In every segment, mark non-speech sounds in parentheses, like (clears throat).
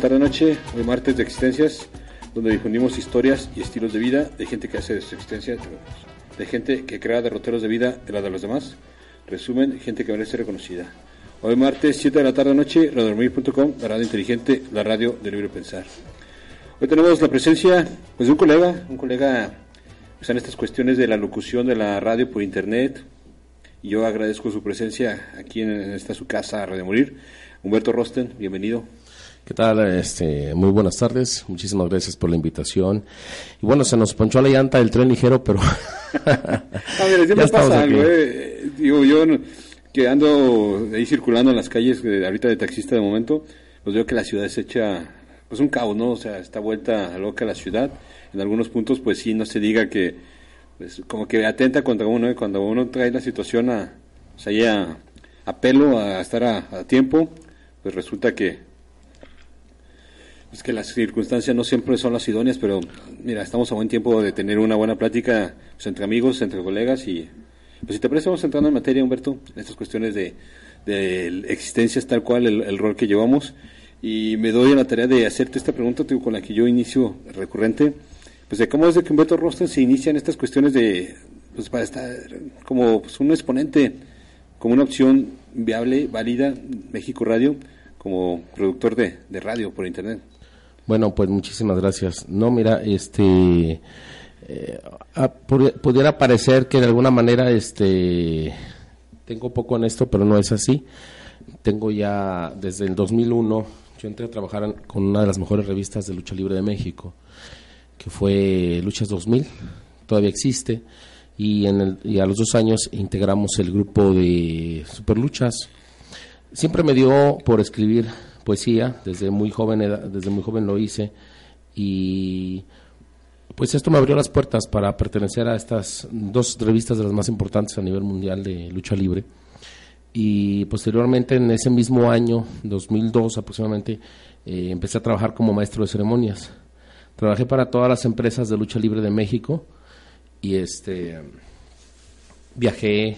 Tarde noche, hoy martes de existencias, donde difundimos historias y estilos de vida de gente que hace de su existencia, de gente que crea derroteros de vida de la de los demás. Resumen, gente que merece ser reconocida. Hoy martes, 7 de la tarde noche, radormir.com, la radio inteligente, la radio de libre pensar. Hoy tenemos la presencia pues, de un colega, un colega pues, en estas cuestiones de la locución de la radio por internet. Y yo agradezco su presencia aquí en, esta su casa, Radio Morir. Humberto Rosten, bienvenido. ¿Qué tal? Este, muy buenas tardes. Muchísimas gracias por la invitación. Y bueno, se nos ponchó la llanta del tren ligero, pero... (laughs) ah, mira, ya (laughs) pasa algo, eh. Digo, yo que ando ahí circulando en las calles de, ahorita de taxista de momento, pues veo que la ciudad se echa, pues un caos, ¿no? O sea, está vuelta a loca la ciudad. En algunos puntos, pues sí, no se diga que, pues como que atenta contra uno, ¿eh? cuando uno trae la situación a, o sea, ya a pelo, a estar a tiempo, pues resulta que es que las circunstancias no siempre son las idóneas, pero mira, estamos a buen tiempo de tener una buena plática pues, entre amigos, entre colegas y pues si te parece vamos entrando en materia, Humberto, en estas cuestiones de, de existencias tal cual, el, rol que llevamos y me doy a la tarea de hacerte esta pregunta con la que yo inicio recurrente, pues de cómo es de que Humberto Rosten se inicia en estas cuestiones de, pues para estar como pues, un exponente, como una opción viable, válida, México Radio, como productor de radio por internet. Bueno, pues muchísimas gracias. No, mira, este eh, pudiera parecer que de alguna manera este tengo poco en esto, pero no es así. Tengo ya desde el 2001 yo entré a trabajar con una de las mejores revistas de lucha libre de México, que fue Luchas 2000, todavía existe, y, en el, y a los dos años integramos el grupo de Superluchas. Siempre me dio por escribir poesía, desde muy joven desde muy joven lo hice y pues esto me abrió las puertas para pertenecer a estas dos revistas de las más importantes a nivel mundial de lucha libre. Y posteriormente, en ese mismo año, 2002 aproximadamente, eh, empecé a trabajar como maestro de ceremonias. Trabajé para todas las empresas de lucha libre de México y este viajé,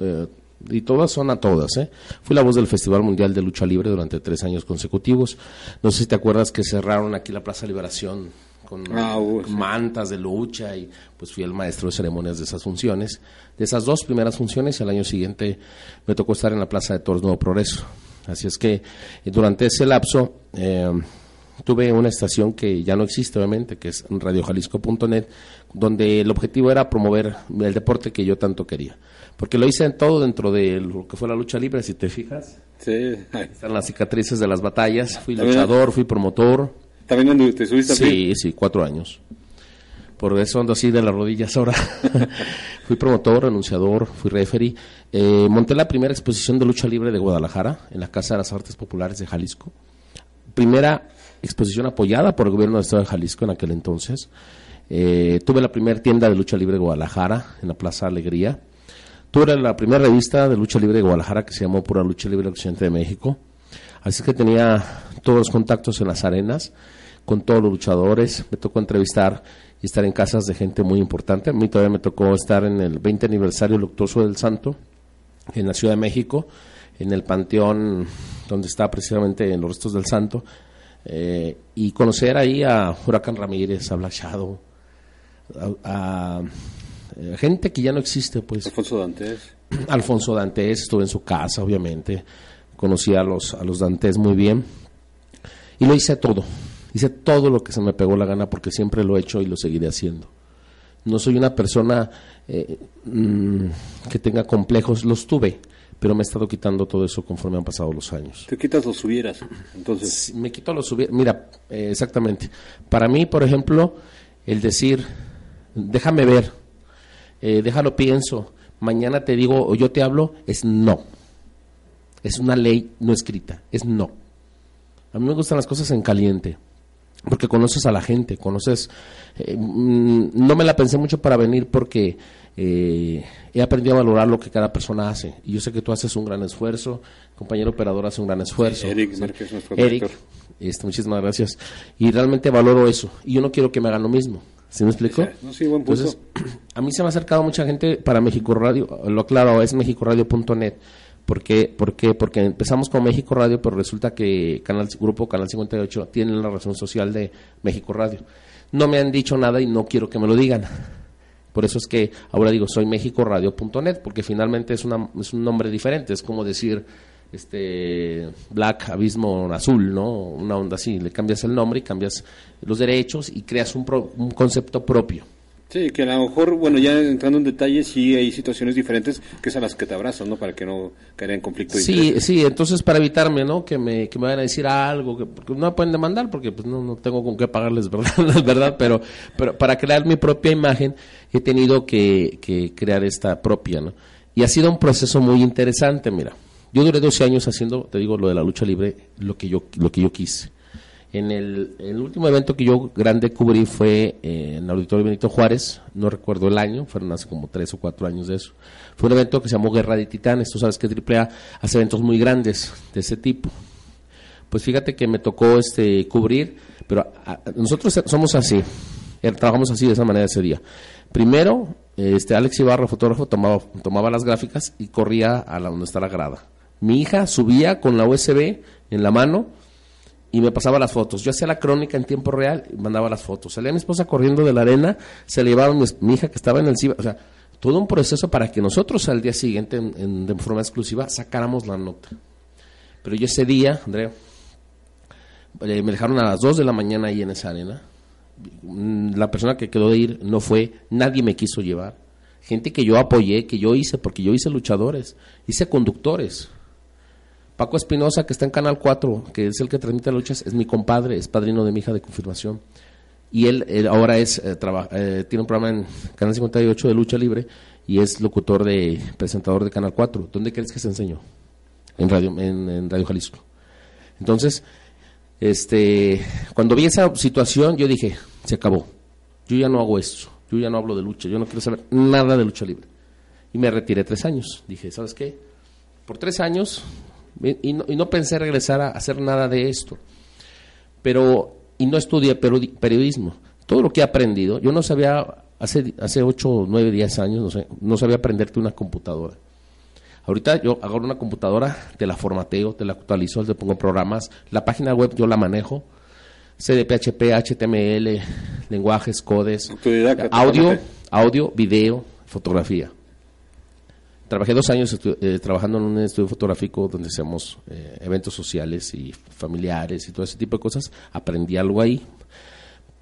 eh, y todas son a todas. ¿eh? Fui la voz del Festival Mundial de Lucha Libre durante tres años consecutivos. No sé si te acuerdas que cerraron aquí la Plaza Liberación con ah, uh, mantas de lucha y pues fui el maestro de ceremonias de esas funciones. De esas dos primeras funciones, el año siguiente me tocó estar en la Plaza de Toros Nuevo Progreso. Así es que eh, durante ese lapso eh, tuve una estación que ya no existe obviamente, que es radiojalisco.net, donde el objetivo era promover el deporte que yo tanto quería. Porque lo hice en todo dentro de lo que fue la lucha libre, si te fijas. Sí. Están las cicatrices de las batallas. Fui luchador, fui promotor. ¿También te subiste Sí, sí, cuatro años. Por eso ando así de las rodillas ahora. (laughs) fui promotor, renunciador, fui referee. Eh, monté la primera exposición de lucha libre de Guadalajara en la Casa de las Artes Populares de Jalisco. Primera exposición apoyada por el gobierno del Estado de Jalisco en aquel entonces. Eh, tuve la primera tienda de lucha libre Guadalajara en la Plaza Alegría. Tuve la primera revista de lucha libre de Guadalajara que se llamó Pura Lucha Libre Occidente de México. Así que tenía todos los contactos en las arenas con todos los luchadores. Me tocó entrevistar y estar en casas de gente muy importante. A mí todavía me tocó estar en el 20 aniversario luctuoso del Santo en la Ciudad de México, en el panteón donde está precisamente en los restos del Santo, eh, y conocer ahí a Huracán Ramírez, a Black a, gente que ya no existe, pues. Alfonso Dantes. Alfonso Dantes, estuve en su casa, obviamente, conocí a los, a los Dantes muy bien, y lo hice todo, hice todo lo que se me pegó la gana porque siempre lo he hecho y lo seguiré haciendo. No soy una persona eh, mm, que tenga complejos, los tuve, pero me he estado quitando todo eso conforme han pasado los años. ¿Te quitas los subieras? Entonces. Me quito los subieras. Mira, eh, exactamente. Para mí, por ejemplo, el decir, déjame ver, eh, déjalo pienso, mañana te digo o yo te hablo, es no. Es una ley no escrita, es no. A mí me gustan las cosas en caliente porque conoces a la gente, conoces... Eh, mm, no me la pensé mucho para venir porque eh, he aprendido a valorar lo que cada persona hace. Y yo sé que tú haces un gran esfuerzo, el compañero operador hace un gran esfuerzo. Eric, Eric este, muchísimas gracias. Y realmente valoro eso. Y yo no quiero que me hagan lo mismo. ¿Sí me explico? sí, buen Entonces, (clears throat) a mí se me ha acercado mucha gente para México Radio, lo aclaro, es mexicoradio.net ¿Por qué? Porque empezamos con México Radio, pero resulta que Canal Grupo Canal 58 tiene la razón social de México Radio. No me han dicho nada y no quiero que me lo digan. Por eso es que ahora digo, soy mexicoradio.net, porque finalmente es, una, es un nombre diferente. Es como decir este Black Abismo Azul, ¿no? Una onda así. Le cambias el nombre y cambias los derechos y creas un, un concepto propio. Sí, que a lo mejor, bueno, ya entrando en detalles, sí hay situaciones diferentes que es a las que te abrazan, ¿no? Para que no caiga en conflicto. sí, sí, entonces para evitarme, ¿no? Que me, que me vayan a decir algo, que, porque no me pueden demandar porque pues no, no tengo con qué pagarles, (laughs) ¿verdad? verdad, pero, pero para crear mi propia imagen he tenido que, que crear esta propia, ¿no? Y ha sido un proceso muy interesante, mira. Yo duré 12 años haciendo, te digo, lo de la lucha libre, lo que yo, lo que yo quise en el, último evento que yo grande cubrí fue eh, en el Auditorio Benito Juárez, no recuerdo el año, fueron hace como tres o cuatro años de eso. Fue un evento que se llamó Guerra de Titanes, tú sabes que AAA hace eventos muy grandes de ese tipo. Pues fíjate que me tocó este cubrir, pero nosotros somos así, eh, trabajamos así de esa manera ese día. Primero, este Alex Ibarra, fotógrafo, tomaba, tomaba las gráficas y corría a la, donde está la grada. Mi hija subía con la USB en la mano, y me pasaba las fotos. Yo hacía la crónica en tiempo real y mandaba las fotos. Salía mi esposa corriendo de la arena, se le llevaron mi, hija que estaba en el CIBA. O sea, todo un proceso para que nosotros al día siguiente, en, de forma exclusiva, sacáramos la nota. Pero yo ese día, Andrea, eh, me dejaron a las 2 de la mañana ahí en esa arena. Mm, la persona que quedó de ir no fue, nadie me quiso llevar. Gente que yo apoyé, que yo hice, porque yo hice luchadores, hice conductores. Paco Espinosa, que está en Canal 4, que es el que transmite luchas, es mi compadre, es padrino de mi hija de confirmación. Y él, ahora es eh, eh, tiene un programa en Canal 58 de lucha libre y es locutor de presentador de Canal 4. ¿Dónde crees que se enseñó? En Radio, en, Radio Jalisco. Entonces, este, cuando vi esa situación, yo dije, se acabó. Yo ya no hago esto. Yo ya no hablo de lucha. Yo no quiero saber nada de lucha libre. Y me retiré tres años. Dije, ¿sabes qué? Por tres años y no, pensé regresar a hacer nada de esto. Pero, y no estudié periodismo. Todo lo que he aprendido, yo no sabía, hace, hace 8, 9, 10 años, no, sé, no sabía aprenderte una computadora. Ahorita yo agarro una computadora, te la formateo, te la actualizo, te pongo programas. La página web yo la manejo. CDPHP, HTML, lenguajes, codes, audio, audio, video, fotografía. Trabajé dos años eh, trabajando en un estudio fotográfico donde hacemos eh, eventos sociales y familiares y todo ese tipo de cosas. Aprendí algo ahí,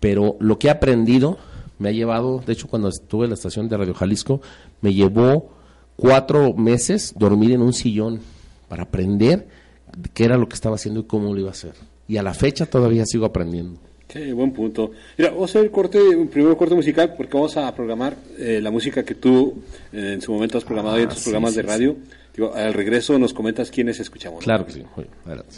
pero lo que he aprendido me ha llevado, de hecho cuando estuve en la estación de Radio Jalisco, me llevó cuatro meses dormir en un sillón para aprender qué era lo que estaba haciendo y cómo lo iba a hacer. Y a la fecha todavía sigo aprendiendo. Sí, buen punto. Mira, vamos a hacer el corte, un primer corte musical porque vamos a programar eh, la música que tú eh, en su momento has programado en tus ah, programas de radio. Digo, al regreso nos comentas quiénes escuchamos. Claro que sí. adelante.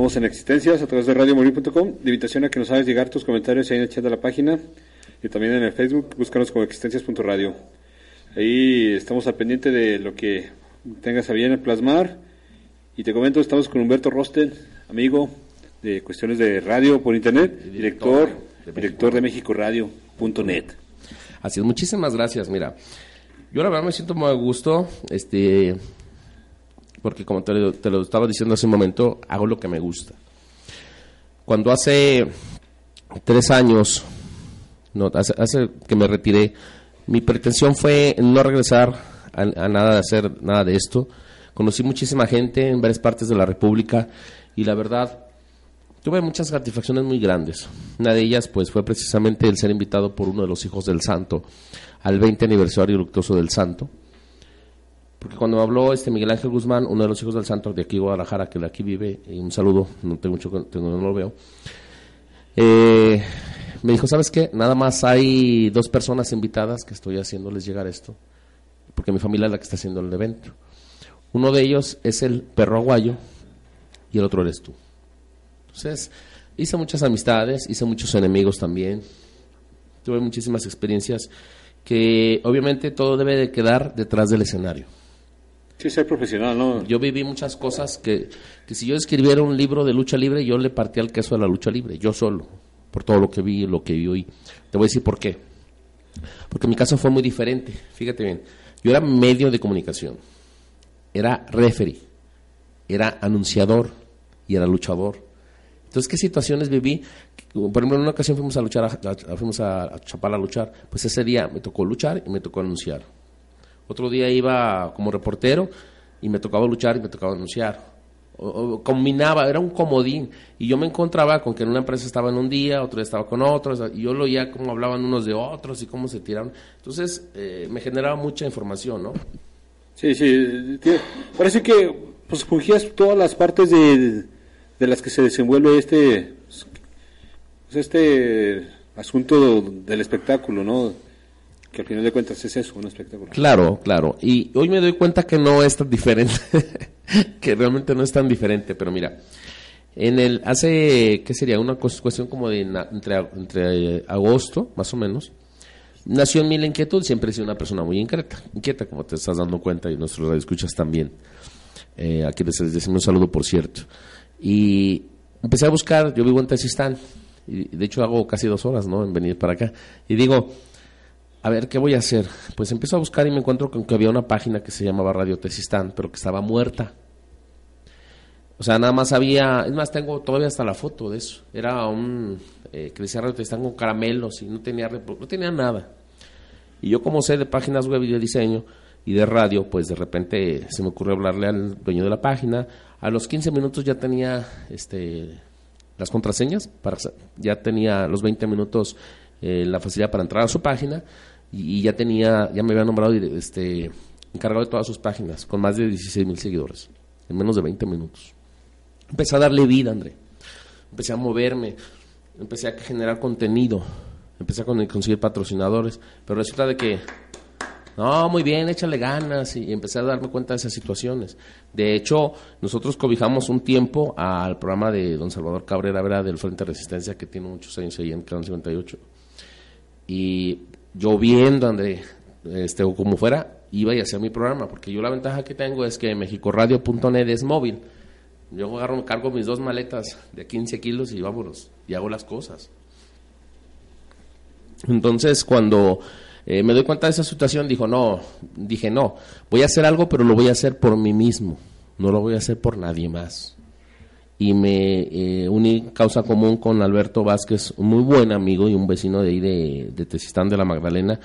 Estamos en Existencias a través de radiomorir.com. De invitación a que nos hagas llegar tus comentarios ahí en el chat de la página y también en el Facebook. Búscanos como existencias.radio. Ahí estamos al pendiente de lo que tengas a bien plasmar. Y te comento, estamos con Humberto Rosten, amigo de cuestiones de radio por internet, director, director de México Radio.net. Así es, muchísimas gracias. Mira, yo la verdad me siento muy a gusto. Este, porque como te, lo estaba diciendo hace un momento, hago lo que me gusta. Cuando hace tres años, no, hace, que me retiré, mi pretensión fue no regresar a, nada de hacer nada de esto. Conocí muchísima gente en varias partes de la República y la verdad, tuve muchas satisfacciones muy grandes. Una de ellas pues fue precisamente el ser invitado por uno de los hijos del santo al 20 aniversario luctuoso del santo. Porque cuando habló este Miguel Ángel Guzmán, uno de los hijos del santo de aquí Guadalajara, que de aquí vive, y un saludo, no tengo mucho, no lo veo, eh, me dijo, ¿sabes qué? Nada más hay dos personas invitadas que estoy haciéndoles llegar esto, porque mi familia es la que está haciendo el evento. Uno de ellos es el perro aguayo y el otro eres tú. Entonces, hice muchas amistades, hice muchos enemigos también, tuve muchísimas experiencias que obviamente todo debe de quedar detrás del escenario. Sí, ser profesional, ¿no? Yo viví muchas cosas que, que si yo escribiera un libro de lucha libre, yo le partía el queso a la lucha libre, yo solo, por todo lo que vi, lo que vi hoy. Te voy a decir por qué. Porque mi caso fue muy diferente, fíjate bien. Yo era medio de comunicación, era referee, era anunciador y era luchador. Entonces, ¿qué situaciones viví? Por ejemplo, en una ocasión fuimos a luchar, a, fuimos a, a Chapala a luchar, pues ese día me tocó luchar y me tocó anunciar otro día iba como reportero y me tocaba luchar y me tocaba anunciar. Combinaba, era un comodín. Y yo me encontraba con que en una empresa estaba en un día, otro día estaba con otros, y yo lo oía cómo hablaban unos de otros y cómo se tiraban. Entonces eh, me generaba mucha información, ¿no? Sí, sí. Parece que pues fungías todas las partes de, de las que se desenvuelve este, pues, este asunto del espectáculo, ¿no? Que al final de cuentas es eso, un espectáculo. Claro, claro. Y hoy me doy cuenta que no es tan diferente, (laughs) que realmente no es tan diferente, pero mira, en el hace, ¿qué sería? Una cuestión como de entre, entre eh, agosto, más o menos, nació en mí la inquietud, siempre he sido una persona muy inquieta, inquieta como te estás dando cuenta y nuestros escuchas también. Eh, aquí les decimos un saludo, por cierto. Y empecé a buscar, yo vivo en Tezistán, y de hecho hago casi dos horas, ¿no? En venir para acá. Y digo, a ver, ¿qué voy a hacer? Pues empiezo a buscar y me encuentro con que había una página que se llamaba Radio Tesistán, pero que estaba muerta. O sea, nada más había, es más, tengo todavía hasta la foto de eso. Era un, eh, que decía Radio Tesistán con caramelos y no tenía, no tenía nada. Y yo como sé de páginas web y de diseño y de radio, pues de repente se me ocurrió hablarle al dueño de la página. A los 15 minutos ya tenía este, las contraseñas, para, ya tenía los 20 minutos eh, la facilidad para entrar a su página y, ya tenía, ya me había nombrado este, encargado de todas sus páginas, con más de 16 mil seguidores, en menos de 20 minutos. Empecé a darle vida, André. Empecé a moverme, empecé a generar contenido, empecé a conseguir patrocinadores, pero resulta de que, no, muy bien, échale ganas, y empecé a darme cuenta de esas situaciones. De hecho, nosotros cobijamos un tiempo al programa de don Salvador Cabrera del Frente de Resistencia, que tiene muchos años ahí en Canal 58 y lloviendo, André, este, o como fuera, iba y hacía mi programa, porque yo la ventaja que tengo es que mexicoradio.net es móvil. Yo agarro, cargo mis dos maletas de 15 kilos y vámonos, y hago las cosas. Entonces, cuando eh, me doy cuenta de esa situación, dijo, no, dije, no, voy a hacer algo, pero lo voy a hacer por mí mismo, no lo voy a hacer por nadie más y me eh, uní causa común con Alberto Vázquez, un muy buen amigo y un vecino de ahí de, de de la Magdalena.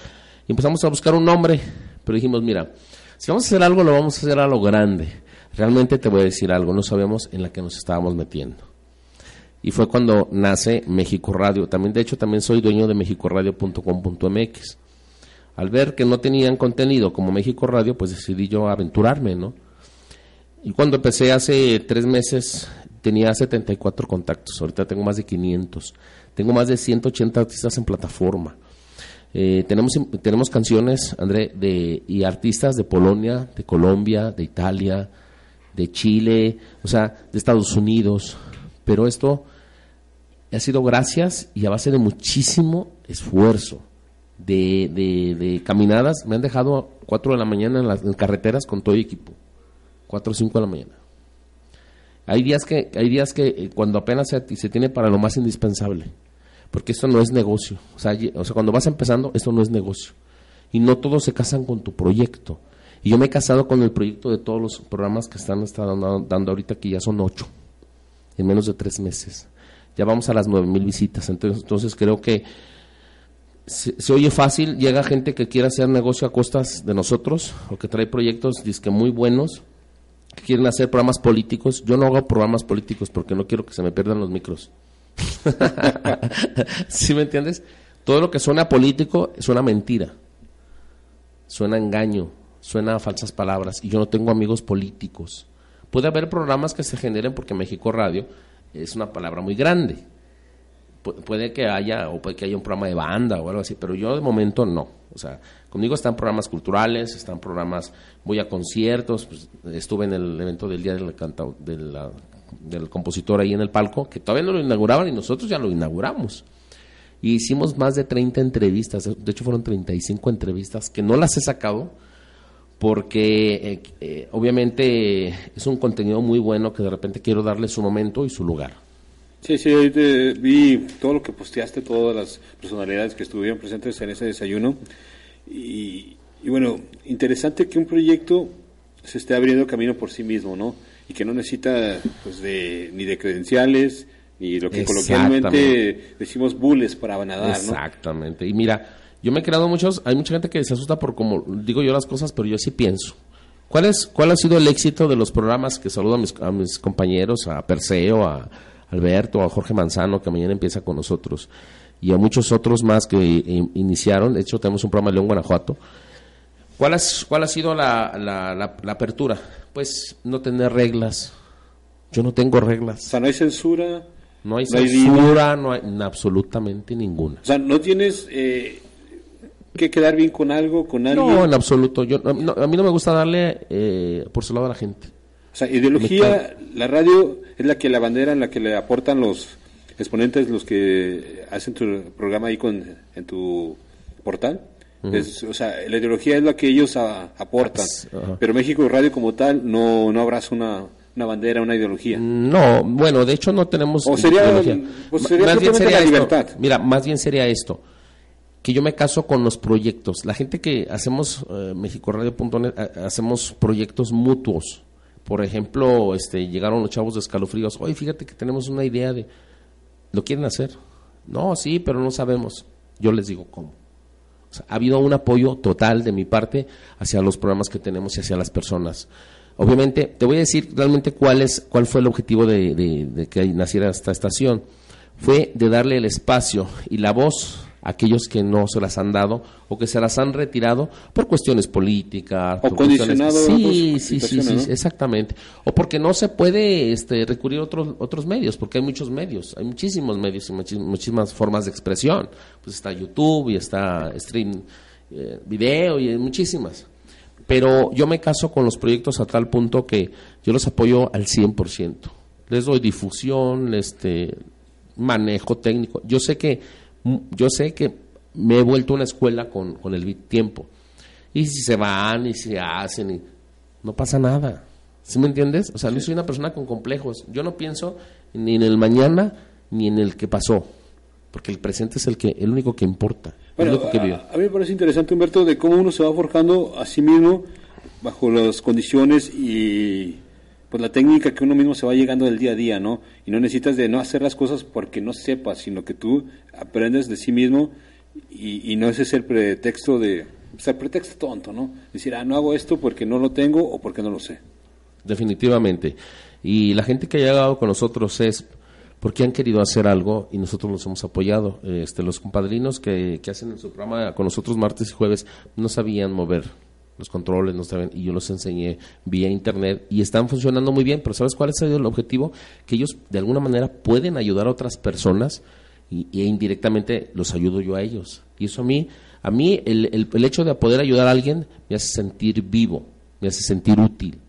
Y empezamos a buscar un nombre, pero dijimos, mira, si vamos a hacer algo, lo vamos a hacer a lo grande. Realmente te voy a decir algo, no sabemos en la que nos estábamos metiendo. Y fue cuando nace México Radio. También, de hecho, también soy dueño de mexicoradio.com.mx. Al ver que no tenían contenido como México Radio, pues decidí yo aventurarme, ¿no? Y cuando empecé hace tres meses tenía 74 contactos, ahorita tengo más de 500. Tengo más de 180 artistas en plataforma. Eh, tenemos, tenemos canciones, André, de, y artistas de Polonia, de Colombia, de Italia, de Chile, o sea, de Estados Unidos. Pero esto ha sido gracias y a base de muchísimo esfuerzo. De, de, caminadas, me han dejado 4 de la mañana en las carreteras con todo el equipo. 4 o 5 de la mañana. Hay días que, hay días que eh, cuando apenas se, se tiene para lo más indispensable, porque esto no es negocio. O sea, o sea, cuando vas empezando, esto no es negocio. Y no todos se casan con tu proyecto. Y yo me he casado con el proyecto de todos los programas que están, dando, ahorita, que ya son ocho, en menos de tres meses. Ya vamos a las nueve mil visitas. Entonces, entonces creo que se, se, oye fácil, llega gente que quiere hacer negocio a costas de nosotros, o que trae proyectos disque muy buenos, quieren hacer programas políticos. Yo no hago programas políticos porque no quiero que se me pierdan los micros. (laughs) ¿Sí me entiendes? Todo lo que suena político suena mentira, suena engaño, suena falsas palabras. Y yo no tengo amigos políticos. Puede haber programas que se generen porque México Radio es una palabra muy grande. puede que haya, o puede que haya un programa de banda o algo así, pero yo de momento no. O sea, conmigo están programas culturales, están programas, voy a conciertos, pues, estuve en el evento del Día del, del compositor ahí en el palco, que todavía no lo inauguraban y nosotros ya lo inauguramos. Y hicimos más de 30 entrevistas, de hecho fueron 35 entrevistas que no las he sacado porque eh, eh, obviamente es un contenido muy bueno que de repente quiero darle su momento y su lugar. Sí, sí, vi todo lo que posteaste, todas las personalidades que estuvieron presentes en ese desayuno. Y, bueno, interesante que un proyecto se esté abriendo camino por sí mismo, ¿no? Y que no necesita pues, de, ni de credenciales, ni lo que coloquialmente decimos bulles para nadar, Exactamente. Y mira, yo me he creado muchos, hay mucha gente que se asusta por como digo yo las cosas, pero yo sí pienso. ¿Cuál, es, ¿Cuál ha sido el éxito de los programas que saludo a mis, a mis compañeros, a Perseo, a Alberto, a Jorge Manzano, que mañana empieza con nosotros, y a muchos otros más que iniciaron? De hecho, tenemos un programa de León, Guanajuato. ¿Cuál, has, ¿Cuál ha sido la, la, la, apertura? Pues no tener reglas. Yo no tengo reglas. O sea, no hay censura. No hay censura, no hay absolutamente ninguna. O sea, no tienes eh, que quedar bien con algo, con alguien. No, en absoluto. Yo, a mí no me gusta darle eh, por su lado a la gente. O sea, ideología, la radio es la que la bandera, en la que le aportan los exponentes, los que hacen tu programa ahí con, en tu portal. o sea, la ideología es la que ellos aportan. Pero México Radio como tal no, no abraza una, una bandera, una ideología. No, bueno, de hecho no tenemos. O sería, pues sería más bien sería la libertad. Mira, más bien sería esto que yo me caso con los proyectos. La gente que hacemos eh, mexicoradio.net hacemos proyectos mutuos. Por ejemplo, este llegaron los chavos de escalofríos, "Oye, fíjate que tenemos una idea de ¿lo quieren hacer?" "No, sí, pero no sabemos." Yo les digo, "¿Cómo?" ha habido un apoyo total de mi parte hacia los programas que tenemos y hacia las personas. Obviamente, te voy a decir realmente cuál es cuál fue el objetivo de, de que naciera esta estación. Fue de darle el espacio y la voz aquellos que no se las han dado o que se las han retirado por cuestiones políticas. O condicionados. Sí, sí, sí, sí, exactamente. O porque no se puede este, recurrir a otros, otros medios, porque hay muchos medios, hay muchísimos medios y muchísimas formas de expresión. Pues está YouTube y está stream eh, video y hay muchísimas. Pero yo me caso con los proyectos a tal punto que yo los apoyo al 100%. Les doy difusión, este manejo técnico. Yo sé que yo sé que me he vuelto una escuela con, con el tiempo. Y si se van y se hacen, y no pasa nada. ¿Sí me entiendes? O sea, no soy una persona con complejos. Yo no pienso ni en el mañana ni en el que pasó, porque el presente es el que el único que importa. Bueno, a, mí me parece interesante, Humberto, de cómo uno se va forjando a sí mismo bajo las condiciones y pues la técnica que uno mismo se va llegando del día a día, ¿no? Y no necesitas de no hacer las cosas porque no sepas, sino que tú aprendes de sí mismo y, no ese es el pretexto de, o sea, pretexto tonto, ¿no? Decir, ah, no hago esto porque no lo tengo o porque no lo sé. Definitivamente. Y la gente que ha llegado con nosotros es porque han querido hacer algo y nosotros los hemos apoyado. Este, los compadrinos que, que hacen en su programa con nosotros martes y jueves no sabían mover los controles no saben y yo los enseñé vía internet y están funcionando muy bien, pero ¿sabes cuál es el objetivo? Que ellos de alguna manera pueden ayudar a otras personas y, indirectamente los ayudo yo a ellos. Y eso a mí, a mí el, el, el, hecho de poder ayudar a alguien me hace sentir vivo, me hace sentir útil.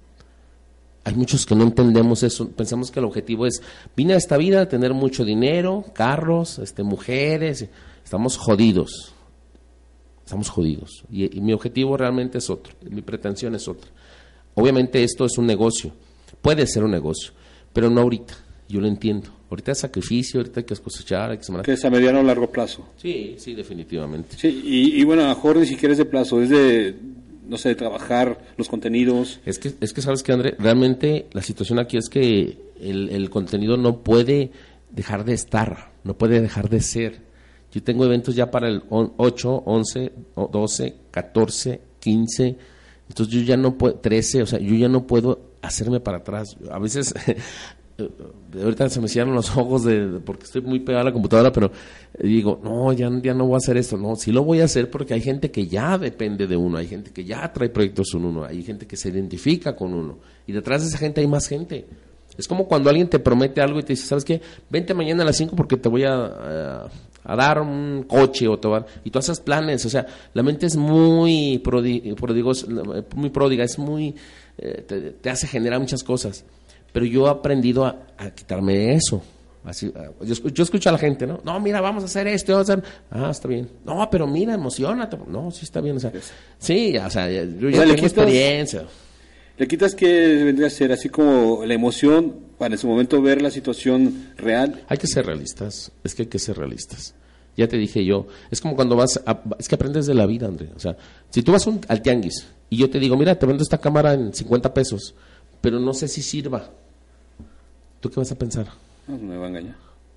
Hay muchos que no entendemos eso, pensamos que el objetivo es, vine a esta vida a tener mucho dinero, carros, este, mujeres, estamos jodidos estamos jodidos. Y, mi objetivo realmente es otro, mi pretensión es otra. Obviamente esto es un negocio, puede ser un negocio, pero no ahorita, yo lo entiendo. Ahorita es sacrificio, ahorita hay que cosechar, hay que sembrar. Que es a mediano o largo plazo. Sí, sí, definitivamente. Sí, y, bueno, a mejor ni siquiera es de plazo, es de, no sé, de trabajar los contenidos. Es que, es que sabes que, André, realmente la situación aquí es que el, el contenido no puede dejar de estar, no puede dejar de ser. Yo tengo eventos ya para el 8, 11, 12, 14, 15, Entonces yo ya no puedo, 13, o sea, yo ya no puedo hacerme para atrás. A veces, (laughs) ahorita se me cierran los ojos de, porque estoy muy pegado a la computadora, pero digo, no, ya, ya no voy a hacer esto. No, sí lo voy a hacer porque hay gente que ya depende de uno, hay gente que ya trae proyectos con uno, hay gente que se identifica con uno. Y detrás de esa gente hay más gente. Es como cuando alguien te promete algo y te dice, ¿sabes qué? Vente mañana a las 5 porque te voy a, a, dar un coche o te y tú haces planes. O sea, la mente es muy, muy pródiga, es muy, eh, te, hace generar muchas cosas. Pero yo he aprendido a, quitarme eso. Así, yo, escucho a la gente, ¿no? No, mira, vamos a hacer esto, vamos a hacer... Ah, está bien. No, pero mira, emocionate. No, sí está bien. O sea, sí, o sea, yo ya tengo experiencia. ¿Le quitas que vendría a ser así como la emoción para en su momento ver la situación real? Hay que ser realistas, es que hay que ser realistas. Ya te dije yo, es como cuando vas, a, es que aprendes de la vida, André. O sea, si tú vas al tianguis y yo te digo, mira, te vendo esta cámara en 50 pesos, pero no sé si sirva, ¿tú qué vas a pensar? No, me va a engañar.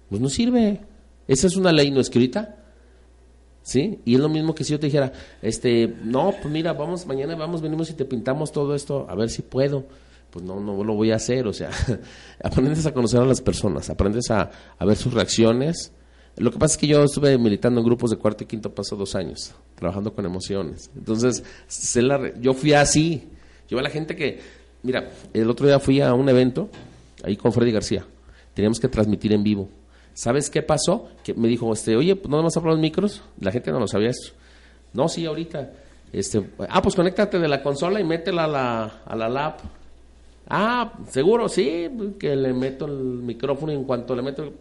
Pues no sirve. Esa es una ley no escrita. ¿Sí? Y es lo mismo que si yo te dijera, este, no, pues mira, vamos, mañana vamos, venimos y te pintamos todo esto, a ver si puedo. Pues no, no lo voy a hacer, o sea, (laughs) aprendes a conocer a las personas, aprendes a, ver sus reacciones. Lo que pasa es que yo estuve militando en grupos de cuarto y quinto paso dos años, trabajando con emociones. Entonces, yo fui así. Yo a la gente que, mira, el otro día fui a un evento, ahí con Freddy García. Teníamos que transmitir en vivo ¿Sabes qué pasó? Que me dijo, este, oye, pues, ¿no vamos a probar los micros? La gente no lo sabía eso. No, sí, ahorita. Este, ah, pues conéctate de la consola y métela a la, a la lab. Ah, seguro, sí, que le meto el micrófono y en cuanto le meto,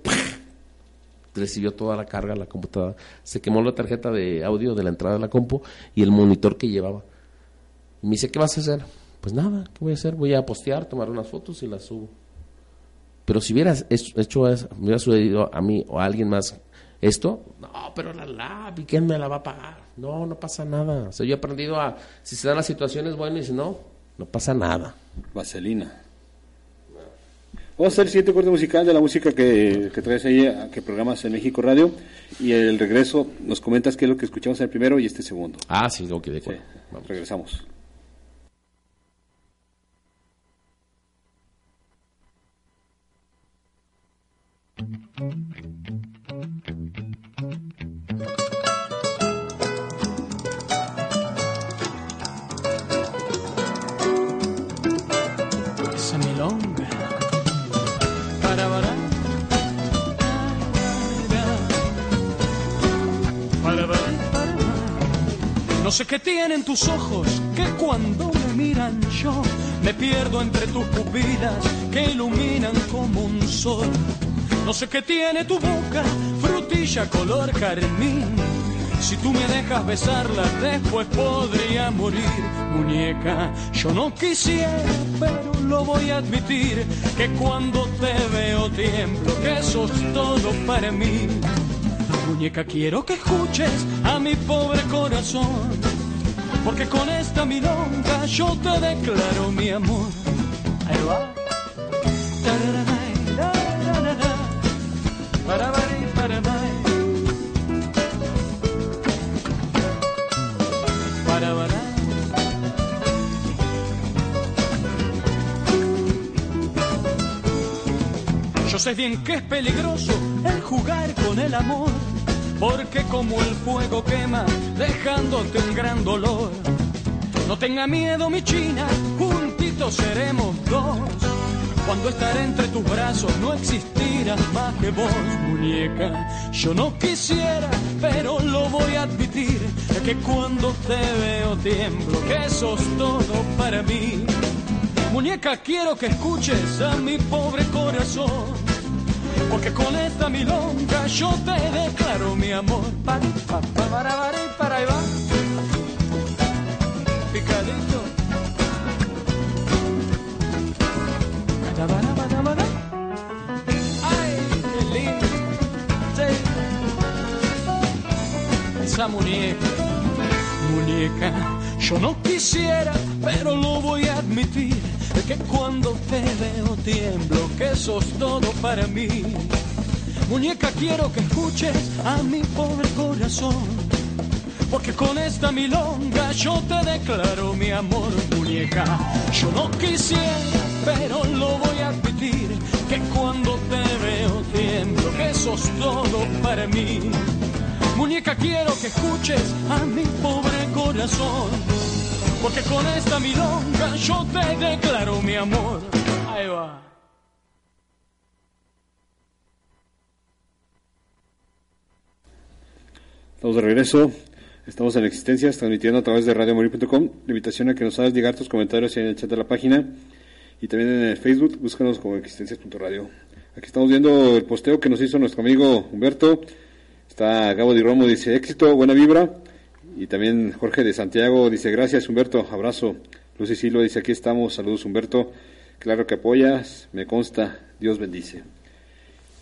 (laughs) recibió toda la carga la computadora. Se quemó la tarjeta de audio de la entrada de la compu y el monitor que llevaba. Y me dice, ¿qué vas a hacer? Pues nada, ¿qué voy a hacer? Voy a postear, tomar unas fotos y las subo. Pero si hubieras hecho, me hubiera sucedido a mí o a alguien más esto, no, pero la lab, ¿y quién me la va a pagar? No, no pasa nada. O sea, yo he aprendido a, si se dan las situaciones, bueno, y si no, no pasa nada. Vaselina. Vamos a hacer el siguiente corte musical de la música que, que traes ahí, que programas en México Radio. Y el regreso, nos comentas qué es lo que escuchamos en el primero y este segundo. Ah, sí, ok, de acuerdo. Regresamos. Ojos que cuando me miran yo me pierdo entre tus pupilas que iluminan como un sol no sé qué tiene tu boca, frutilla color carmín. Si tú me dejas besarla, después podría morir. Muñeca, yo no quisiera, pero lo voy a admitir, que cuando te veo tiemblo, que sos todo para mí. Muñeca, quiero que escuches a mi pobre corazón, porque con esta milonga yo te declaro mi amor. Ahí va. Yo sé bien que es peligroso el jugar con el amor, porque como el fuego quema, dejándote un gran dolor. No tenga miedo, mi china, juntitos seremos dos cuando estar entre tus brazos no existirá más que vos, muñeca. Yo no quisiera, pero lo voy a admitir, que cuando te veo tiemblo, que sos todo para mí. Muñeca, quiero que escuches a mi pobre corazón, porque con esta milonga yo te declaro mi amor. Para, para, para, para, para, ahí va. Picadito. Ay, qué lindo. Esa muñeca, muñeca, yo no quisiera, pero lo voy a admitir, que cuando te veo tiemblo, que sos todo para mí. Muñeca, quiero que escuches a mi pobre corazón porque con esta milonga yo te declaro mi amor, muñeca. Yo no quisiera, pero lo voy a admitir, que cuando te veo tiemblo, que sos todo para mí. Muñeca, quiero que escuches a mi pobre corazón, porque con esta milonga yo te declaro mi amor. Ahí va. Estamos de regreso. Estamos en Existencias, transmitiendo a través de radiomorir.com. La invitación a que nos hagas llegar tus comentarios en el chat de la página y también en el Facebook. Búscanos como existencias.radio. Aquí estamos viendo el posteo que nos hizo nuestro amigo Humberto. Está Gabo Di Romo, dice éxito, buena vibra. Y también Jorge de Santiago dice gracias Humberto, abrazo. Lucy Silo dice aquí estamos, saludos Humberto. Claro que apoyas, me consta, Dios bendice.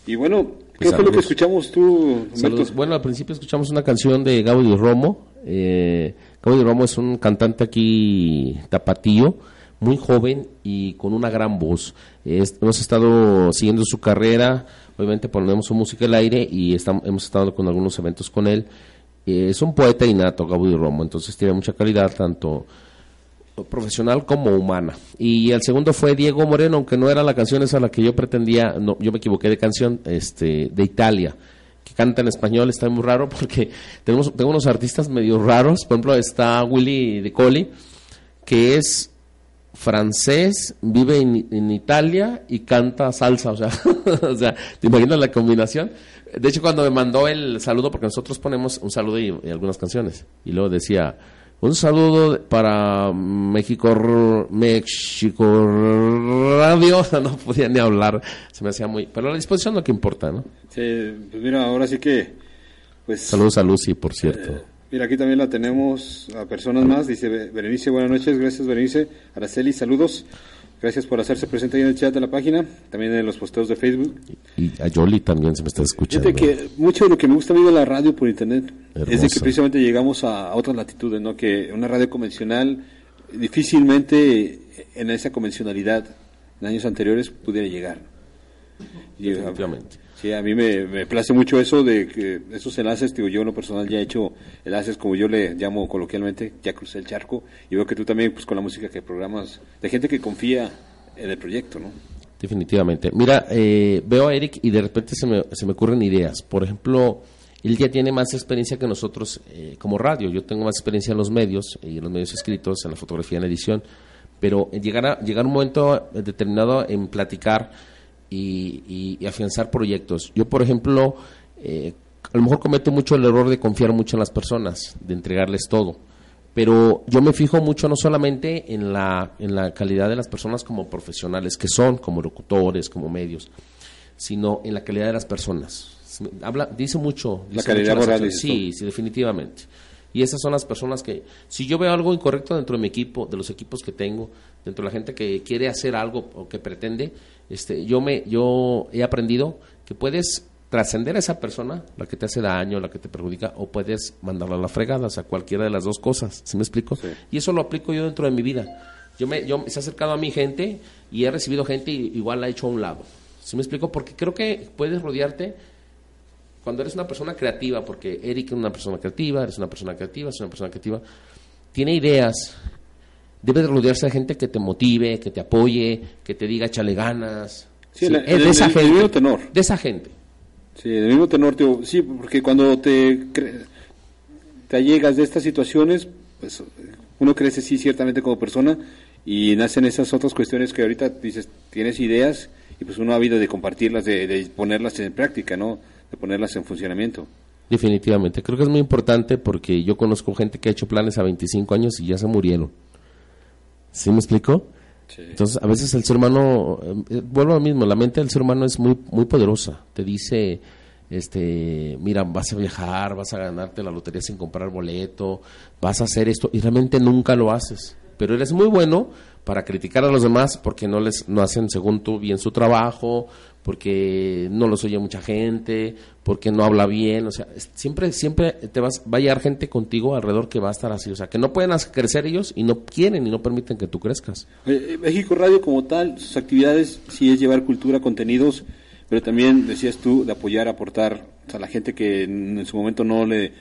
Y bueno, ¿qué fue lo que escuchamos tú, Bueno, al principio escuchamos una canción de Gaudio Romo. Eh, Gaudio Romo es un cantante aquí tapatío, muy joven y con una gran voz. hemos estado siguiendo su carrera, obviamente ponemos su música al aire y estamos, hemos estado con algunos eventos con él. Eh, es un poeta innato, Gaudio Romo, entonces tiene mucha calidad, tanto profesional como humana. Y el segundo fue Diego Moreno, aunque no era la canción esa la que yo pretendía, no, yo me equivoqué de canción, este, de Italia, que canta en español, está muy raro porque (laughs) tenemos, tengo unos artistas medio raros, por ejemplo está Willy de Colli, que es francés, vive en, Italia y canta salsa, o sea, (laughs) ¿te imaginas la combinación? De hecho, cuando me mandó el saludo, porque nosotros ponemos un saludo y algunas canciones, y luego decía, un saludo para México, México Radio. (laughs) No podía ni hablar, se me hacía muy. Pero la disposición lo que importa, ¿no? Sí, pues mira, ahora sí que. Pues, Saludos a Lucy, por cierto. Eh, mira, aquí también la tenemos a personas más. Dice Berenice, buenas noches. Gracias, Berenice. Araceli, saludos. Gracias por hacerse presente ahí en el chat de la página, también en los posteos de Facebook. Y a Yoli también se me está escuchando. que mucho de lo que me gusta a mí de la radio por internet es de que precisamente llegamos a, otras latitudes, ¿no? Que una radio convencional difícilmente en esa convencionalidad en años anteriores pudiera llegar. Definitivamente. Sí, a mí me, me, place mucho eso de que esos enlaces, digo, yo en lo personal ya he hecho enlaces como yo le llamo coloquialmente, ya crucé el charco, y veo que tú también, pues con la música que programas, de gente que confía en el proyecto, ¿no? Definitivamente. Mira, eh, veo a Eric y de repente se me, se me ocurren ideas. Por ejemplo, él ya tiene más experiencia que nosotros eh, como radio. Yo tengo más experiencia en los medios, y en los medios escritos, en la fotografía, en la edición, pero llegar, a, llegar un momento determinado en platicar y, afianzar proyectos. Yo, por ejemplo, eh, a lo mejor cometo mucho el error de confiar mucho en las personas, de entregarles todo. Pero yo me fijo mucho no solamente en la, en la calidad de las personas como profesionales que son, como locutores, como medios, sino en la calidad de las personas. Habla, dice mucho. la calidad moral. Sí, sí, definitivamente. Y esas son las personas que, si yo veo algo incorrecto dentro de mi equipo, de los equipos que tengo, dentro de la gente que quiere hacer algo o que pretende, este, yo, me, yo he aprendido que puedes trascender a esa persona, la que te hace daño, la que te perjudica, o puedes mandarla a la fregada, o sea, cualquiera de las dos cosas, ¿sí me explico? Y eso lo aplico yo dentro de mi vida. Yo me, yo se he acercado a mi gente y he recibido gente y igual la he hecho a un lado. ¿Sí me explico? Porque creo que puedes rodearte cuando eres una persona creativa, porque Eric es una persona creativa, eres una persona creativa, es una persona creativa, tiene ideas, debe de rodearse de gente que te motive, que te apoye, que te diga échale ganas. Sí, de esa gente. mismo tenor. De esa gente. Sí, del mismo tenor, tío. Sí, porque cuando te, te allegas de estas situaciones, pues uno crece sí ciertamente como persona y nacen esas otras cuestiones que ahorita dices, tienes ideas y pues uno ha habido de compartirlas, de, de ponerlas en práctica, ¿no? De ponerlas en funcionamiento. Definitivamente, creo que es muy importante porque yo conozco gente que ha hecho planes a 25 años y ya se murieron. ¿Sí me explico? Entonces, a veces el ser humano, eh, vuelvo a lo mismo, la mente del ser humano es muy, muy poderosa. Te dice, este, mira, vas a viajar, vas a ganarte la lotería sin comprar boleto, vas a hacer esto, y realmente nunca lo haces. Pero eres muy bueno para criticar a los demás porque no les no hacen según tú bien su trabajo, porque no los oye mucha gente, porque no habla bien, o sea, siempre siempre te vas va a llegar gente contigo alrededor que va a estar así, o sea, que no pueden crecer ellos y no quieren y no permiten que tú crezcas. Eh, eh, México Radio como tal, sus actividades sí es llevar cultura, contenidos, pero también decías tú de apoyar, aportar a la gente que en, su momento no le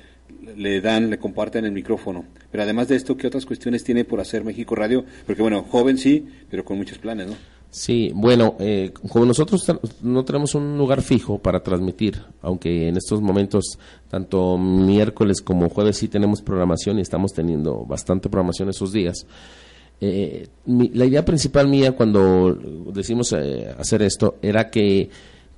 le dan, le comparten el micrófono. Pero además de esto, ¿qué otras cuestiones tiene por hacer México Radio? Porque bueno, joven sí, pero con muchos planes, ¿no? Sí, bueno, eh, como nosotros no tenemos un lugar fijo para transmitir, aunque en estos momentos, tanto miércoles como jueves sí tenemos programación y estamos teniendo bastante programación esos días. Eh, la idea principal mía cuando decimos eh, hacer esto era que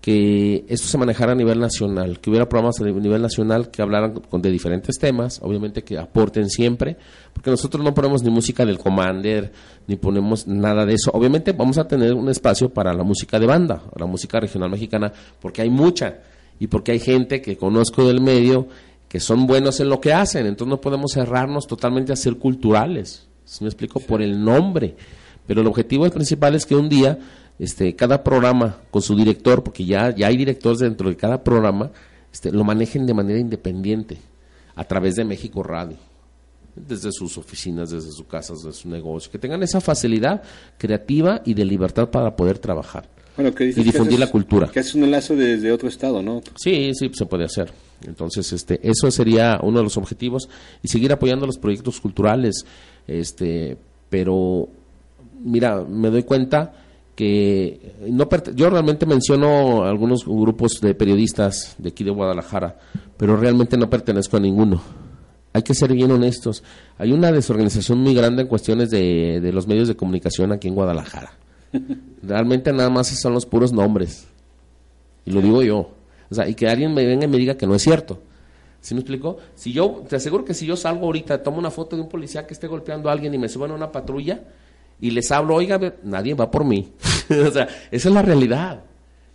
que esto se manejara a nivel nacional, que hubiera programas a nivel nacional que hablaran con, de diferentes temas, obviamente que aporten siempre, porque nosotros no ponemos ni música del Commander, ni ponemos nada de eso. Obviamente vamos a tener un espacio para la música de banda, la música regional mexicana, porque hay mucha, y porque hay gente que conozco del medio que son buenos en lo que hacen, entonces no podemos cerrarnos totalmente a ser culturales, si me explico, por el nombre. Pero el objetivo principal es que un día este, cada programa con su director, porque ya, ya hay directores dentro de cada programa, este, lo manejen de manera independiente a través de México Radio, desde sus oficinas, desde sus casas, desde su negocio, que tengan esa facilidad creativa y de libertad para poder trabajar y difundir la cultura. Que es un enlace desde otro estado, ¿no? Sí, sí, se puede hacer. Entonces, este, eso sería uno de los objetivos y seguir apoyando los proyectos culturales, este, pero mira, me doy cuenta que no yo realmente menciono algunos grupos de periodistas de aquí de Guadalajara, pero realmente no pertenezco a ninguno. Hay que ser bien honestos. Hay una desorganización muy grande en cuestiones de, de los medios de comunicación aquí en Guadalajara. Realmente nada más son los puros nombres. Y lo digo yo. O sea, y que alguien me venga y me diga que no es cierto. ¿Sí me explico? Si yo, te aseguro que si yo salgo ahorita, tomo una foto de un policía que esté golpeando a alguien y me subo a una patrulla, y les hablo, oiga, nadie va por mí. (laughs) o sea, esa es la realidad.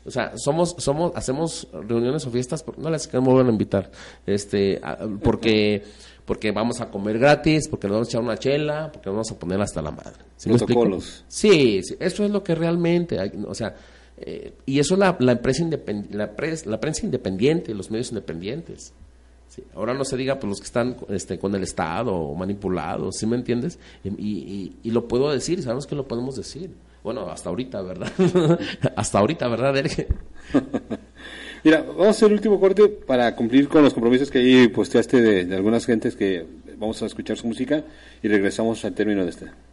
O sea, somos, somos, hacemos reuniones o fiestas, no las que me a invitar, este, porque, porque vamos a comer gratis, porque nos vamos a echar una chela, porque nos vamos a poner hasta la madre. ¿Sí Protocolos. Sí, sí, eso es lo que realmente, o sea, eh, y eso es la, la empresa la, la prensa independiente, los medios independientes. Ahora no se diga pues los que están este, con el Estado manipulados, ¿sí me entiendes? Y, y, lo puedo decir, sabemos que lo podemos decir. Bueno, hasta ahorita, ¿verdad? (laughs) hasta ahorita, ¿verdad, (laughs) Mira, vamos a hacer el último corte para cumplir con los compromisos que ahí posteaste de, de algunas gentes que vamos a escuchar su música y regresamos al término de este.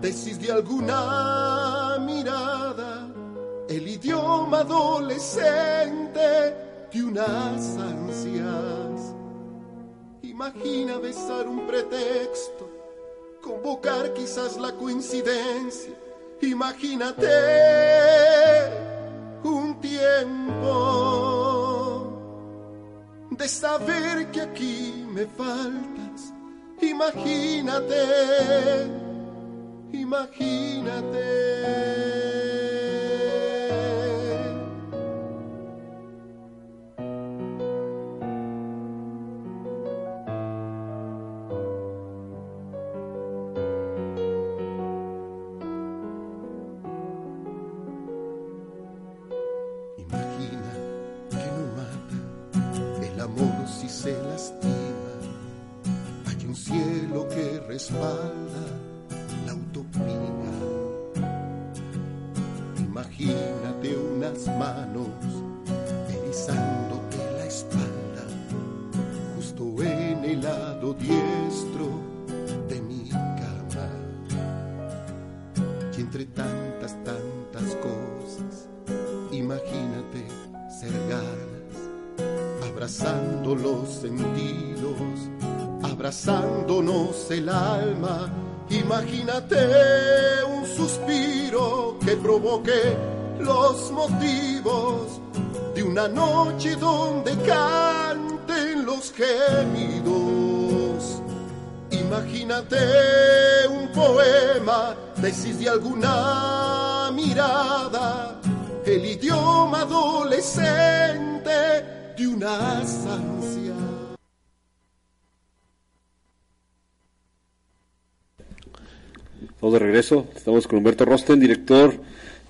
tesis de alguna mirada, el idioma adolescente de unas ansias. Imagina besar un pretexto, convocar quizás la coincidencia. Imagínate un tiempo de saber que aquí me faltas. Imagínate, imagínate. Imagínate unas manos erizándote la espalda, justo en el lado diestro de mi cama. Y entre tantas, tantas cosas, imagínate cergadas, abrazando los sentidos, abrazándonos el alma Imagínate un suspiro que provoque los motivos de una noche donde canten los gemidos. Imagínate un poema, decís de alguna mirada, el idioma adolescente de una ansia. Estamos de regreso, estamos con Humberto Rosten, director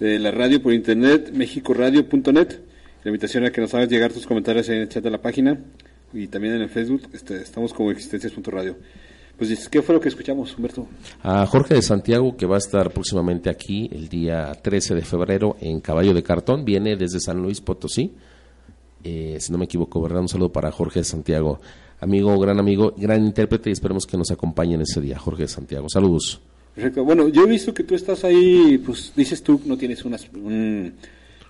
de la radio por internet, mexicoradio.net. La invitación a que nos hagas llegar tus comentarios en el chat de la página y también en el Facebook. Este, estamos como existencias.radio. Pues, ¿qué fue lo que escuchamos, Humberto? A Jorge de Santiago, que va a estar próximamente aquí el día 13 de febrero en Caballo de Cartón. Viene desde San Luis Potosí. Eh, si no me equivoco, ¿verdad? Un saludo para Jorge de Santiago. Amigo, gran amigo, gran intérprete y esperemos que nos acompañen ese día, Jorge de Santiago. Saludos. Bueno, yo he visto que tú estás ahí, pues dices tú, no tienes un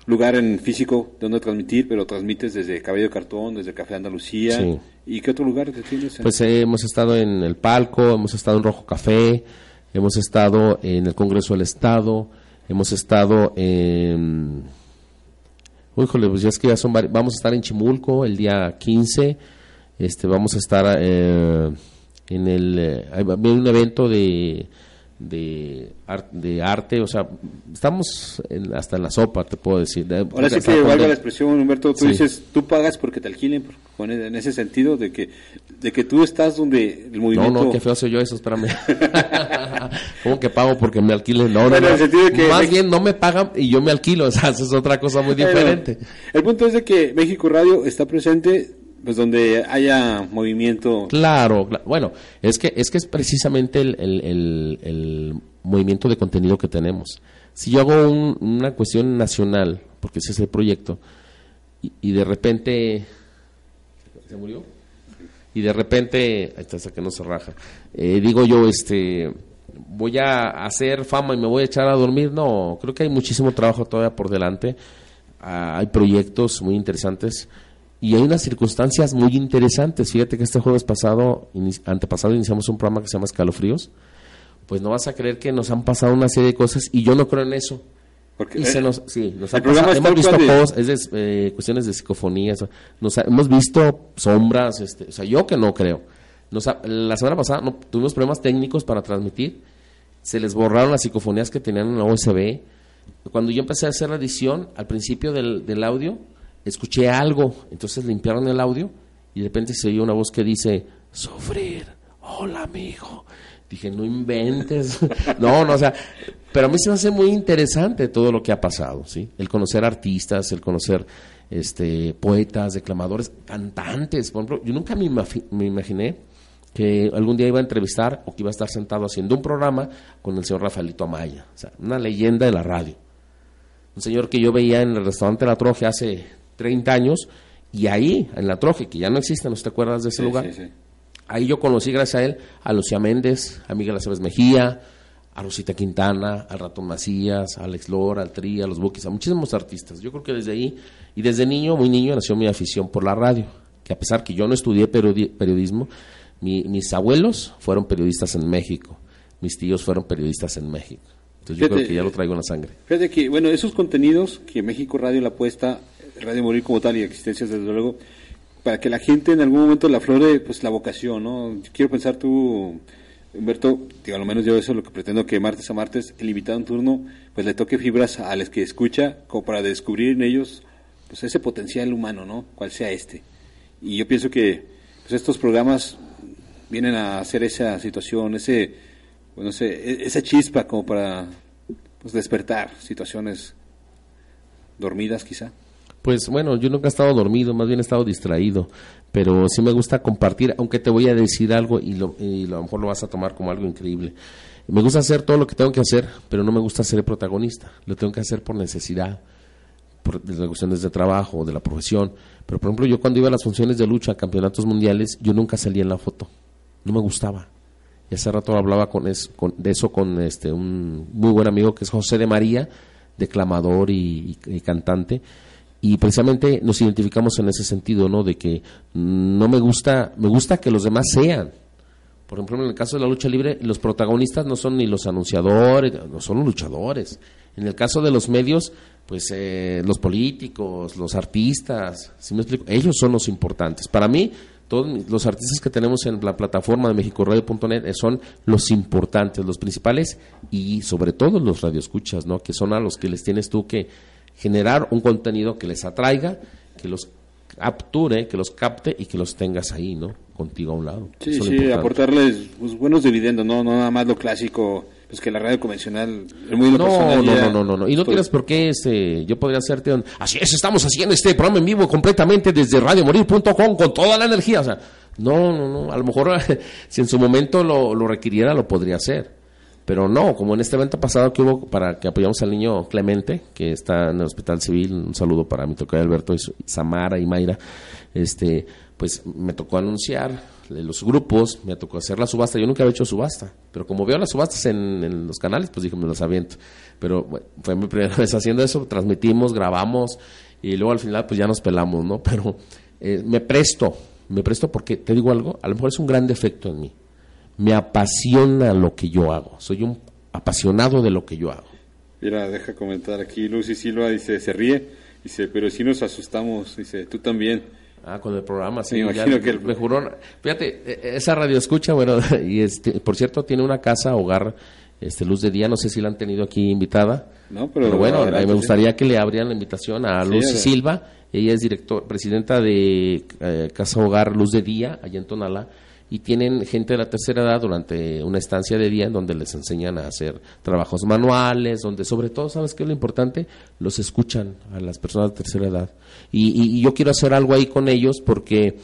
lugar en físico donde transmitir, pero transmites desde Cabello Cartón, desde Café Andalucía. Sí. ¿Y qué otro lugar te tienes? Pues eh, hemos estado en el Palco, hemos estado en Rojo Café, hemos estado en el Congreso del Estado, hemos estado en... Híjole, pues ya es que ya son Vamos a estar en Chimulco el día 15, este, vamos a estar eh, en el... Eh, hay un evento de de, de arte, o sea, estamos hasta en la sopa, te puedo decir. Ahora sí que valga la expresión, Humberto, tú dices, tú pagas porque te alquilen, en ese sentido de que de que tú estás donde el movimiento... No, no, qué feo soy yo eso, espérame. (laughs) ¿Cómo que pago porque me alquilen? No, no, no. Más bien no me pagan y yo me alquilo, (laughs) o sea, eso es otra cosa muy diferente. el punto es de que México Radio está presente pues donde haya movimiento. Claro, bueno, es que es que es precisamente el, el, movimiento de contenido que tenemos. Si yo hago una cuestión nacional, porque ese es el proyecto, y, de repente se murió y de repente ahí está que no se raja. Eh, digo yo, este, voy a hacer fama y me voy a echar a dormir. No, creo que hay muchísimo trabajo todavía por delante. Ah, hay proyectos muy interesantes y hay unas circunstancias muy interesantes. Fíjate que este jueves pasado, antepasado, iniciamos un programa que se llama Escalofríos. Pues no vas a creer que nos han pasado una serie de cosas y yo no creo en eso. Porque, y se eh, nos, sí, nos ha pasado, hemos visto cosas, es de, eh, cuestiones de psicofonía, nos hemos visto sombras, este, o sea, yo que no creo. Nos la semana pasada no, tuvimos problemas técnicos para transmitir, se les borraron las psicofonías que tenían en la USB. Cuando yo empecé a hacer la edición, al principio del, del audio, escuché algo, entonces limpiaron el audio y de repente se oyó una voz que dice, sufrir, hola amigo. Dije, no inventes. (laughs) no, no, o sea, pero a mí se me hace muy interesante todo lo que ha pasado, ¿sí? El conocer artistas, el conocer este poetas, declamadores, cantantes. Por ejemplo, yo nunca me, me imaginé que algún día iba a entrevistar o que iba a estar sentado haciendo un programa con el señor Rafaelito Amaya, o sea, una leyenda de la radio. Un señor que yo veía en el restaurante La Troje hace 30 años, y ahí, en la Troje, que ya no existe, ¿no te acuerdas de ese lugar? Ahí yo conocí, gracias a él, a Lucía Méndez, a Miguel Aceves Mejía, a Rosita Quintana, al Ratón Macías, a Alex Lora, al Tri, a los Buquis, a muchísimos artistas. Yo creo que desde ahí, y desde niño, muy niño, nació mi afición por la radio, que a pesar que yo no estudié periodismo, mis abuelos fueron periodistas en México, mis tíos fueron periodistas en México. Entonces yo creo que ya lo traigo en la sangre. Fíjate que, bueno, esos contenidos que México Radio la apuesta Radio Morir como tal y existencias desde luego, para que la gente en algún momento la flore pues la vocación, ¿no? Quiero pensar tú, Humberto, digo, a lo menos yo eso es lo que pretendo que martes a martes, el invitado en turno, pues le toque fibras a los que escucha, como para descubrir en ellos pues ese potencial humano, ¿no? Cual sea este. Y yo pienso que pues estos programas vienen a hacer esa situación, ese, bueno, sé, e-, esa chispa como para pues, despertar situaciones dormidas quizá. Pues bueno, yo nunca he estado dormido, más bien he estado distraído, pero sí me gusta compartir, aunque te voy a decir algo y, lo, a lo mejor lo vas a tomar como algo increíble. Me gusta hacer todo lo que tengo que hacer, pero no me gusta ser el protagonista. Lo tengo que hacer por necesidad, por las cuestiones de trabajo, de la profesión. Pero por ejemplo, yo cuando iba a las funciones de lucha, a campeonatos mundiales, yo nunca salía en la foto. No me gustaba. Y hace rato hablaba con, de eso con este un muy buen amigo que es José de María, declamador y, cantante. Y precisamente nos identificamos en ese sentido, ¿no? De que no me gusta, me gusta que los demás sean. Por ejemplo, en el caso de la lucha libre, los protagonistas no son ni los anunciadores, no son los luchadores. En el caso de los medios, pues eh, los políticos, los artistas, si me explico, ellos son los importantes. Para mí, todos los artistas que tenemos en la plataforma de mexicoradio.net son los importantes, los principales y sobre todo los radioescuchas, ¿no? Que son a los que les tienes tú que generar un contenido que les atraiga, que los capture, que los capte y que los tengas ahí, ¿no? Contigo a un lado. Sí, sí, aportarles pues, buenos dividendos, ¿no? No nada más lo clásico pues que la radio convencional muy no, no, no, no, no, y no tienes por qué este, yo podría hacerte así es, estamos haciendo este programa en vivo completamente desde radiomorir.com con toda la energía, o sea, no, no, no, a lo mejor (laughs) si en su momento lo, lo requiriera lo podría hacer, pero no, como en este evento pasado que hubo para que apoyamos al niño Clemente, que está en el Hospital Civil, un saludo para mi tocayo Alberto, y Samara y Mayra, este, pues me tocó anunciar los grupos, me tocó hacer la subasta. Yo nunca había hecho subasta, pero como veo las subastas en, los canales, pues dije, me los aviento. Pero fue mi (laughs) primera vez haciendo eso, transmitimos, grabamos y luego al final pues ya nos pelamos, ¿no? Pero eh, me presto, me presto porque, te digo algo, a lo mejor es un gran defecto en mí. Me apasiona lo que yo hago, soy un apasionado de lo que yo hago. Mira, deja comentar aquí, Lucy Silva dice, se ríe, dice, pero si nos asustamos, dice, tú también. Ah, con el programa, sí. Me imagino que me juró, fíjate, e, e, esa radio escucha, bueno, (laughs) y este, por cierto, tiene una casa, hogar, este, Luz de Día, no sé si la han tenido aquí invitada. No, pero, bueno, me gustaría que le abrieran la invitación a Luz Silva, ella es director, presidenta de eh, Casa Hogar Luz de Día, allá en Tonalá y tienen gente de la tercera edad durante una estancia de día en donde les enseñan a hacer trabajos manuales, donde sobre todo, ¿sabes qué es lo importante? Los escuchan a las personas de tercera edad. Y, yo quiero hacer algo ahí con ellos porque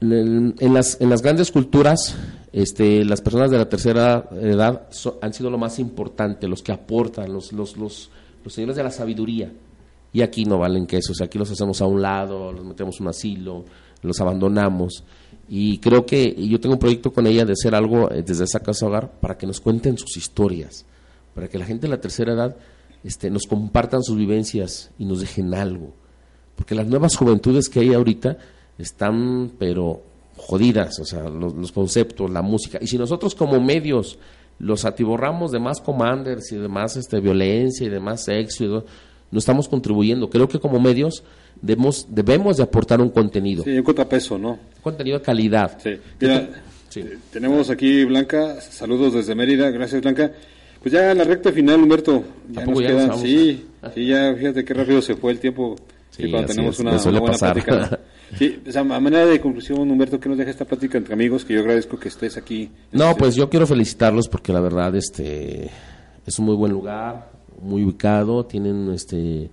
en, las, en las grandes culturas este, las personas de la tercera edad han sido lo más importante, los que aportan, los, los, los, los señores de la sabiduría. Y aquí no valen que eso, aquí los hacemos a un lado, los metemos en un asilo, los abandonamos. Y creo que yo tengo un proyecto con ella de hacer algo eh, desde esa casa hogar para que nos cuenten sus historias, para que la gente de la tercera edad este, nos compartan sus vivencias y nos dejen algo. Porque las nuevas juventudes que hay ahorita están, pero jodidas, o sea, los, conceptos, la música. Y si nosotros como medios los atiborramos de más commanders y de más este, violencia y de más sexo, no estamos contribuyendo. Creo que como medios debemos, debemos de aportar un contenido. Sí, un contrapeso, ¿no? Contenido de calidad. Sí. Mira, eh, tenemos aquí Blanca, saludos desde Mérida, gracias Blanca. Pues ya la recta final, Humberto, ya nos quedan, sí, sí, ya fíjate qué rápido se fue el tiempo. Sí, cuando tenemos una, buena plática. (laughs) Sí, o a manera de conclusión, Humberto, que nos deja esta plática entre amigos, que yo agradezco que estés aquí. No, este, pues yo quiero felicitarlos porque la verdad este es un muy buen lugar, muy ubicado, tienen este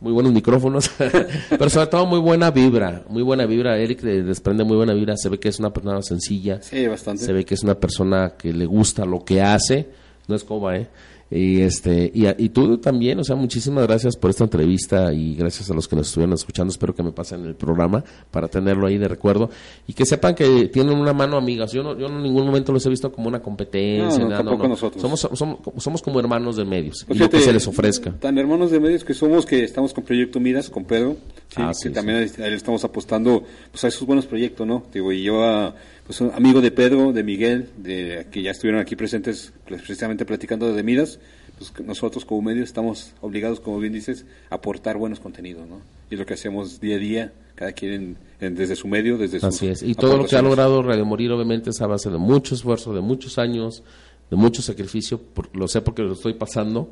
muy buenos micrófonos, (laughs) pero sobre todo muy buena vibra, muy buena vibra. Eric desprende muy buena vibra, se ve que es una persona sencilla, sí, bastante. se ve que es una persona que le gusta lo que hace, no es como, ¿eh? Y, este, y, y, tú también, o sea, muchísimas gracias por esta entrevista y gracias a los que nos estuvieron escuchando. Espero que me pasen el programa para tenerlo ahí de recuerdo y que sepan que tienen una mano amiga. Yo no, yo en ningún momento los he visto como una competencia. No, no, nosotros. Somos, somos, somos, como hermanos de medios y lo que se les ofrezca. Tan hermanos de medios que somos que estamos con Proyecto Miras, con Pedro, ah, que también le estamos apostando pues, a esos buenos proyectos, ¿no? Digo, y yo pues un amigo de Pedro, de Miguel, de que ya estuvieron aquí presentes pues, precisamente platicando de Midas, pues nosotros como medios estamos obligados, como bien dices, a aportar buenos contenidos, ¿no? Y lo que hacemos día a día, cada quien desde su medio, desde su Así es, y todo lo que ha logrado Radio Morir obviamente es a base de mucho esfuerzo, de muchos años, de mucho sacrificio, lo sé porque lo estoy pasando,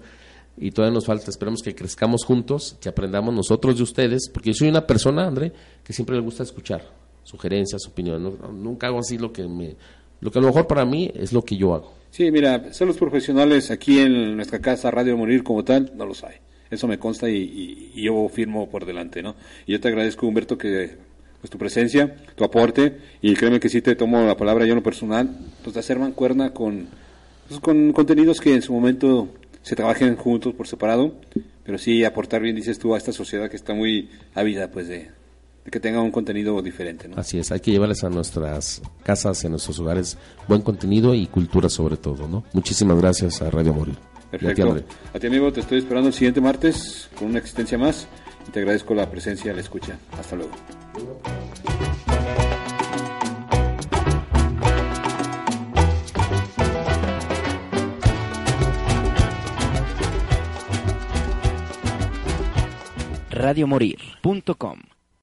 y todavía nos falta, esperemos que crezcamos juntos, que aprendamos nosotros de ustedes, porque yo soy una persona, André, que siempre le gusta escuchar sugerencias, opiniones, nunca hago así lo que me, lo que a lo mejor para mí es lo que yo hago. Sí, mira, ser los profesionales aquí en nuestra casa Radio Morir como tal, no los hay. Eso me consta y, yo firmo por delante, ¿no? Y yo te agradezco, Humberto, que pues tu presencia, tu aporte, y créeme que sí te tomo la palabra yo en lo personal, pues de hacer mancuerna con, con contenidos que en su momento se trabajen juntos por separado, pero sí aportar bien, dices tú, a esta sociedad que está muy ávida, pues, de que tenga un contenido diferente. ¿no? Así es, hay que llevarles a nuestras casas, a nuestros hogares, buen contenido y cultura sobre todo. ¿no? Muchísimas gracias a Radio Morir. Perfecto. A ti, amigo, te estoy esperando el siguiente martes con una existencia más y te agradezco la presencia y la escucha. Hasta luego. radiomorir.com